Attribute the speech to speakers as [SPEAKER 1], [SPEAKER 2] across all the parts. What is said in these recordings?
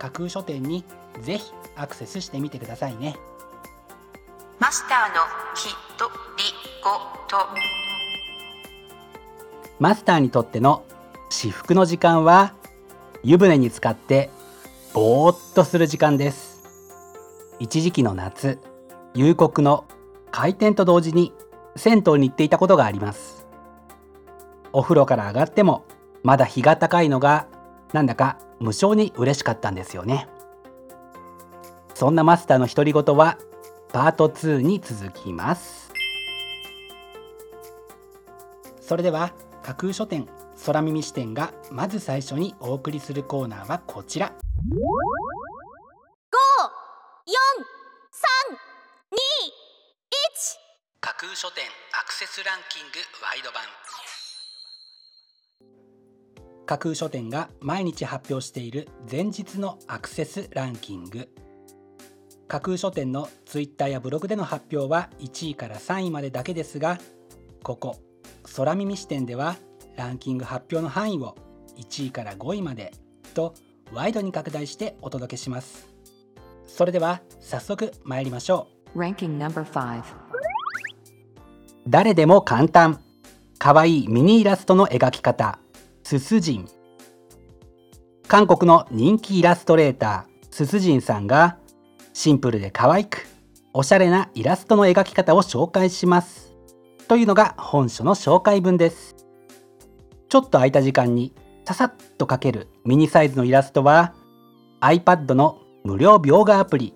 [SPEAKER 1] 架空書店にぜひアクセスしてみてくださいね。
[SPEAKER 2] マスターのひとりごと。
[SPEAKER 1] マスターにとっての至福の時間は湯船に浸かってぼーっとする時間です。一時期の夏夕刻の開店と同時に銭湯に行っていたことがあります。お風呂から上がってもまだ日が高いのがなんだか無性に嬉しかったんですよね。そんなマスターの独り言はパート2に続きます。それでは架空書店空耳視点がまず最初にお送りするコーナーはこちら。架空書店アクセスランキングワイド版架空書店が毎日発表している前日のアクセスランキング。架空書店のツイッターやブログでの発表は1位から3位までだけですがここ空耳視点ではランキング発表の範囲を1位から5位までとワイドに拡大してお届けします。それでは早速参りましょう。
[SPEAKER 2] Ranking number 5
[SPEAKER 1] 誰でも簡単。かわいいミニイラストの描き方すすじん韓国の人気イラストレーターすすじんさんがシンプルで可愛くおしゃれなイラストの描き方を紹介します。というのが本書の紹介文です。ちょっと空いた時間にささっと描けるミニサイズのイラストは iPad の無料描画アプリ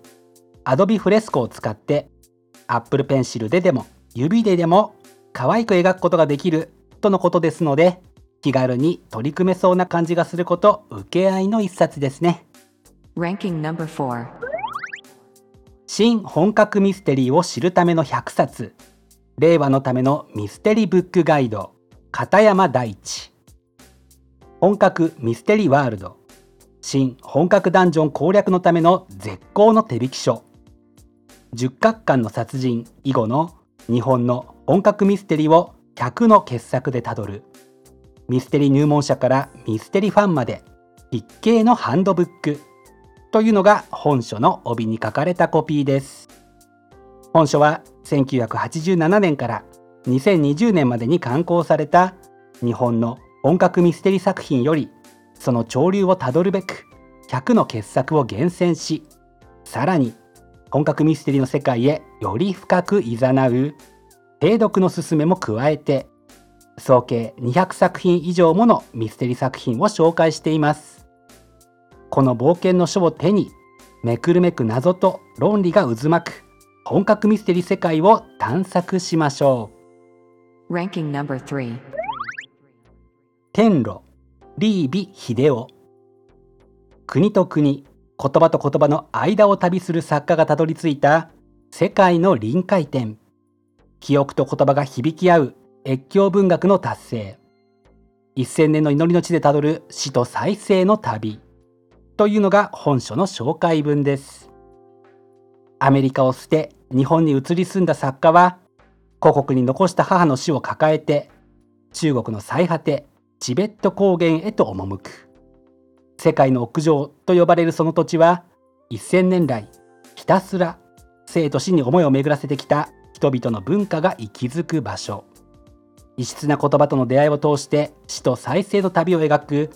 [SPEAKER 1] Adobe Fresco を使って Apple Pencil ででも指ででも可愛く描くことができるとのことですので気軽に取り組めそうな感じがすること受け合いの一冊ですね。
[SPEAKER 2] Ranking number 4
[SPEAKER 1] 新本格ミステリーを知るための100冊。令和のためのミステリーブックガイド。片山大地。本格ミステリーワールド。新本格ダンジョン攻略のための絶好の手引き書。十角館の殺人以後の日本の本格ミステリーを100の傑作でたどるミステリー入門者からミステリーファンまで筆形のハンドブックというのが本書の帯に書かれたコピーです。本書は1987年から2020年までに刊行された日本の本格ミステリー作品よりその潮流をたどるべく100の傑作を厳選しさらに本格ミステリーの世界へより深くいざなう精読の勧めも加えて総計200作品以上ものミステリー作品を紹介しています。この冒険の書を手にめくるめく謎と論理が渦巻く本格ミステリー世界を探索しましょう。
[SPEAKER 2] Ranking number 3
[SPEAKER 1] 天路リービ秀夫国と国言葉と言葉の間を旅する作家がたどり着いた世界の臨界点。記憶と言葉が響き合う越境文学の達成。1000年の祈りの地でたどる死と再生の旅。というのが本書の紹介文です。アメリカを捨て日本に移り住んだ作家は故国に残した母の死を抱えて中国の最果てチベット高原へと赴く。世界の屋上と呼ばれるその土地は1000年来ひたすら生と死に思いを巡らせてきた人々の文化が息づく場所。異質な言葉との出会いを通して死と再生の旅を描く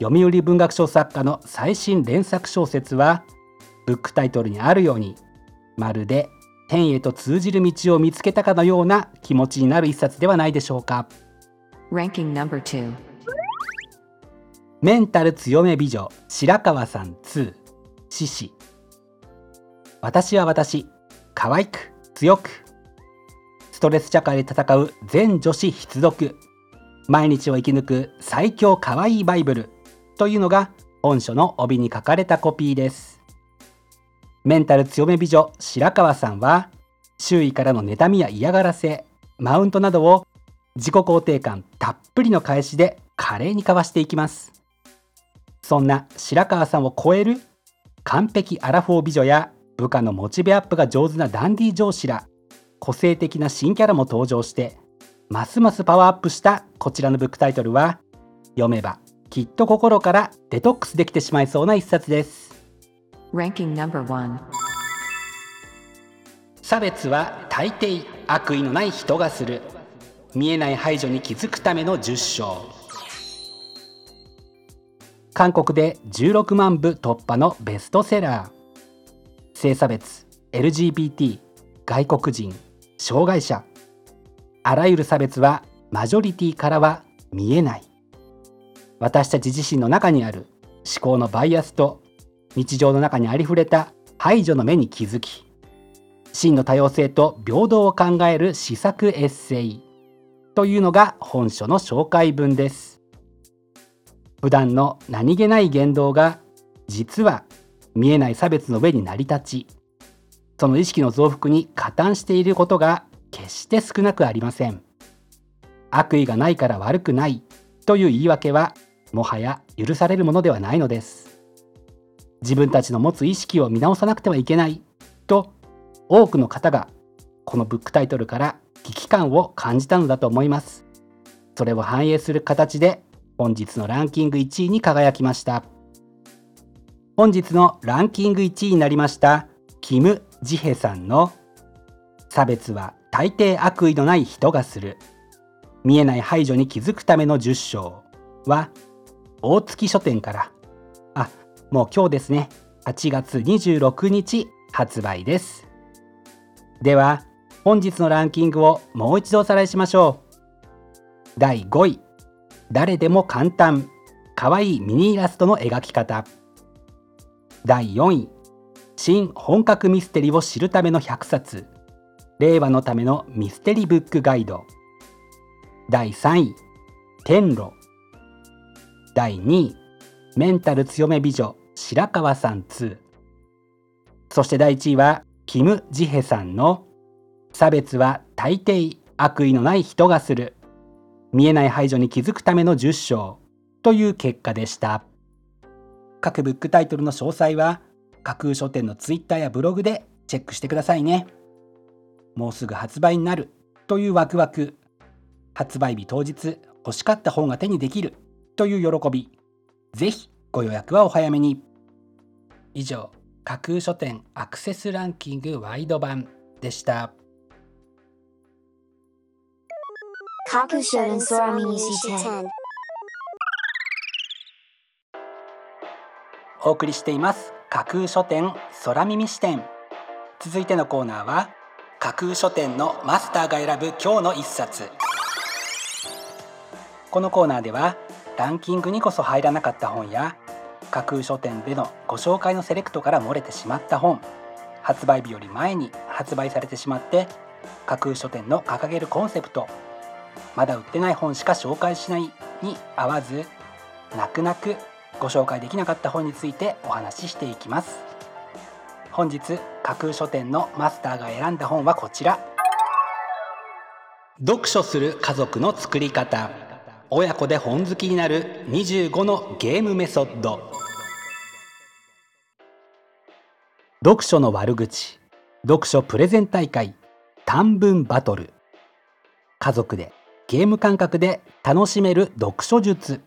[SPEAKER 1] 読売文学賞作家の最新連作小説はブックタイトルにあるようにまるで天へと通じる道を見つけたかのような気持ちになる一冊ではないでしょうか
[SPEAKER 3] Ranking number 2.
[SPEAKER 1] メンタル強め美女白川さん2獅子私は私可愛く強くストレス社会で戦う全女子必読。毎日を生き抜く最強可愛いバイブルというのが本書の帯に書かれたコピーです。メンタル強め美女白川さんは周囲からの妬みや嫌がらせマウントなどを自己肯定感たっぷりの返しで華麗にかわしていきます。そんな白川さんを超える完璧アラフォー美女や部下のモチベアップが上手なダンディ上司ら個性的な新キャラも登場してますますパワーアップしたこちらのブックタイトルは読めばきっと心からデトックスできてしまいそうな一冊です。
[SPEAKER 3] Ranking number 1.
[SPEAKER 1] 差別は大抵悪意のない人がする。見えない排除に気づくための10章。韓国で16万部突破のベストセラー。性差別 LGBT 外国人障害者。あらゆる差別はマジョリティからは見えない。私たち自身の中にある思考のバイアスと日常の中にありふれた排除の目に気づき真の多様性と平等を考える施策エッセイというのが本書の紹介文です。普段の何気ない言動が実は見えない差別の上に成り立ちその意識の増幅に加担していることが決して少なくありません。悪意がないから悪くないという言い訳はもはや許されるものではないのです。自分たちの持つ意識を見直さなくてはいけないと多くの方がこのブックタイトルから危機感を感じたのだと思います。それを反映する形で本日のランキング1位に輝きました。本日のランキング1位になりました。キム・ジヘさんの差別は大抵悪意のない人がする。見えない排除に気づくための10章は大月書店から。あもう今日ですね。8月26日発売です。では本日のランキングをもう一度おさらいしましょう。第5位。誰でも簡単。かわいいミニイラストの描き方。第4位。新本格ミステリを知るための100冊。令和のためのミステリブックガイド。第3位天路。第2位メンタル強め美女白川さん2そして第1位はキム・ジヘさんの差別は大抵悪意のない人がする。見えない排除に気づくための10章という結果でした。各ブックタイトルの詳細は架空書店のツイッターやブログでチェックしてくださいね。もうすぐ発売になるというワクワク。発売日当日欲しかった本が手にできるという喜び。ぜひご予約はお早めに。以上架空書店アクセスランキングワイド版でした。
[SPEAKER 4] 架空書店空耳視点
[SPEAKER 1] お送りしています架空書店空耳視点。続いてのコーナーは架空書店のマスターが選ぶ今日の一冊。このコーナーではランキングにこそ入らなかった本や架空書店でのご紹介のセレクトから漏れてしまった本発売日より前に発売されてしまって架空書店の掲げるコンセプトまだ売ってない本しか紹介しないに合わず泣く泣くご紹介できなかった本についてお話ししていきます。本日架空書店のマスターが選んだ本はこちら。読書する家族の作り方。親子で本好きになる25のゲームメソッド。読書の悪口。読書プレゼン大会。短文バトル。家族でゲーム感覚で楽しめる読書術。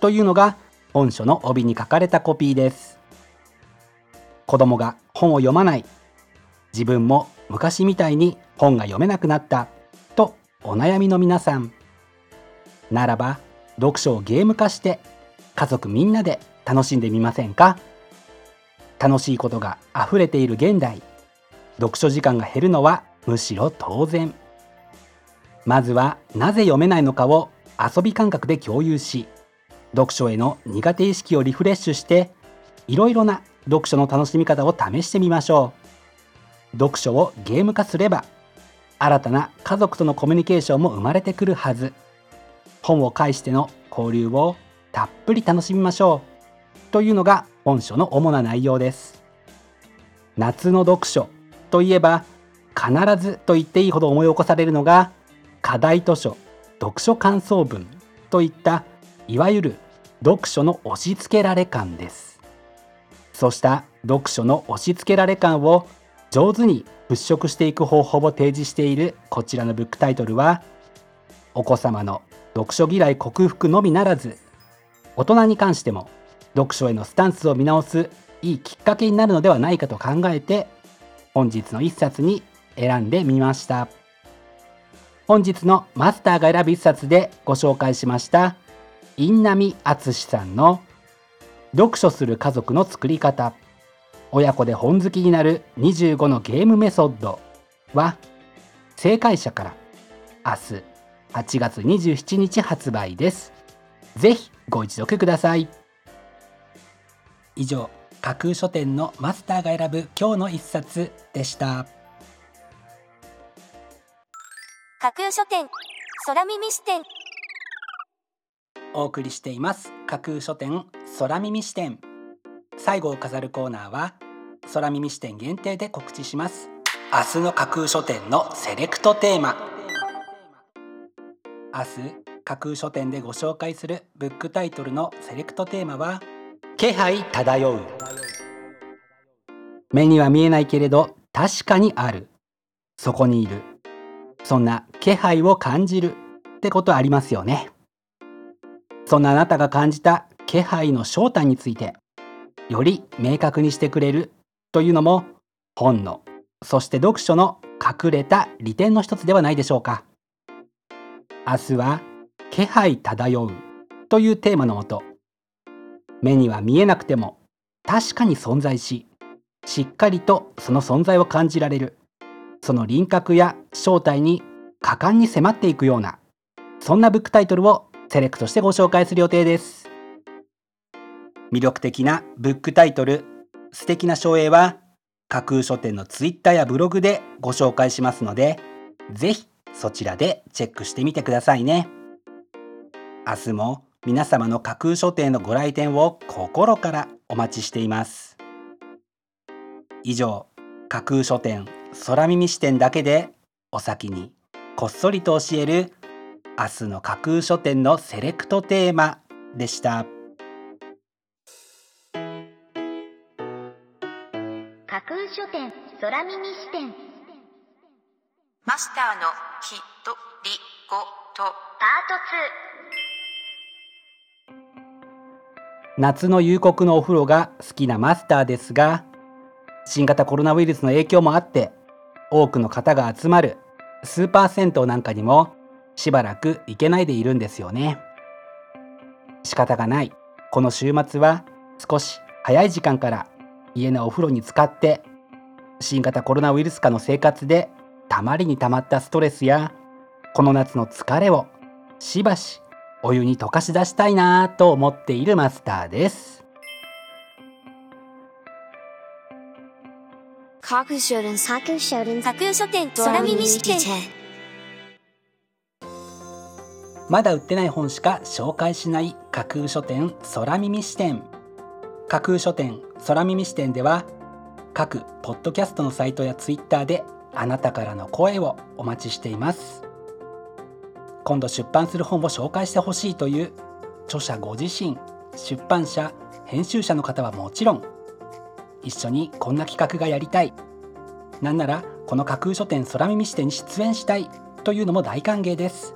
[SPEAKER 1] というのが本書の帯に書かれたコピーです。子供が本を読まない。自分も昔みたいに本が読めなくなった。とお悩みの皆さん。ならば読書をゲーム化して家族みんなで楽しんでみませんか？楽しいことが溢れている現代。読書時間が減るのはむしろ当然。まずはなぜ読めないのかを遊び感覚で共有し読書への苦手意識をリフレッシュしていろいろな読書の楽しみ方を試してみましょう。読書をゲーム化すれば新たな家族とのコミュニケーションも生まれてくるはず。本を介しての交流をたっぷり楽しみましょう。というのが本書の主な内容です。夏の読書といえば必ずと言っていいほど思い起こされるのが課題図書読書感想文といったいわゆる読書の押し付けられ感です。そうした読書の押し付けられ感を上手に払拭していく方法を提示しているこちらのブックタイトルはお子様の読書嫌い克服のみならず大人に関しても読書へのスタンスを見直すいいきっかけになるのではないかと考えて本日の一冊に選んでみました。本日のマスターが選ぶ一冊でご紹介しました。印南敦さんの読書する家族の作り方。親子で本好きになる25のゲームメソッド。は正解者から明日8月27日発売です。ぜひご一読ください。以上架空書店のマスターが選ぶ今日の一冊でした。
[SPEAKER 4] 架空書店空耳視点。
[SPEAKER 1] お送りしています。架空書店空耳視点。最後を飾るコーナーは空耳視点限定で告知します。明日の架空書店のセレクトテーマ。明日架空書店でご紹介するブックタイトルのセレクトテーマは気配漂う。目には見えないけれど確かにある。そこにいる。そんな気配を感じるってことありますよね。そんなあなたが感じた気配の正体についてより明確にしてくれるというのも本のそして読書の隠れた利点の一つではないでしょうか。明日は気配漂うというテーマのもと目には見えなくても確かに存在ししっかりとその存在を感じられる。その輪郭や正体に果敢に迫っていくようなそんなブックタイトルをセレクトしてご紹介する予定です。魅力的なブックタイトル素敵な書影は架空書店のツイッターやブログでご紹介しますのでぜひそちらでチェックしてみてくださいね。明日も皆様の架空書店のご来店を心からお待ちしています。以上架空書店空耳視点だけでお先にこっそりと教える明日の架空書店のセレクトテーマでした。
[SPEAKER 4] 架空書店空耳視点。
[SPEAKER 2] マスターのひとりごと。
[SPEAKER 4] パ
[SPEAKER 1] 夏の夕刻のお風呂が好きなマスターですが新型コロナウイルスの影響もあって多くの方が集まるスーパー銭湯なんかにもしばらく行けないでいるんですよね。仕方がない。この週末は少し早い時間から家のお風呂に浸かって新型コロナウイルス下の生活でたまりにたまったストレスやこの夏の疲れをしばしお湯に溶かし出したいなぁと思っているマスターです。
[SPEAKER 4] 架空書店架空書店架空書店空耳視点
[SPEAKER 1] まだ売ってない本しか紹介しない架空書店空耳視点。架空書店空耳視点では各ポッドキャストのサイトやツイッターであなたからの声をお待ちしています。今度出版する本を紹介してほしいという著者ご自身出版社編集者の方はもちろん一緒にこんな企画がやりたい。なんならこの架空書店空耳視点に出演したいというのも大歓迎です。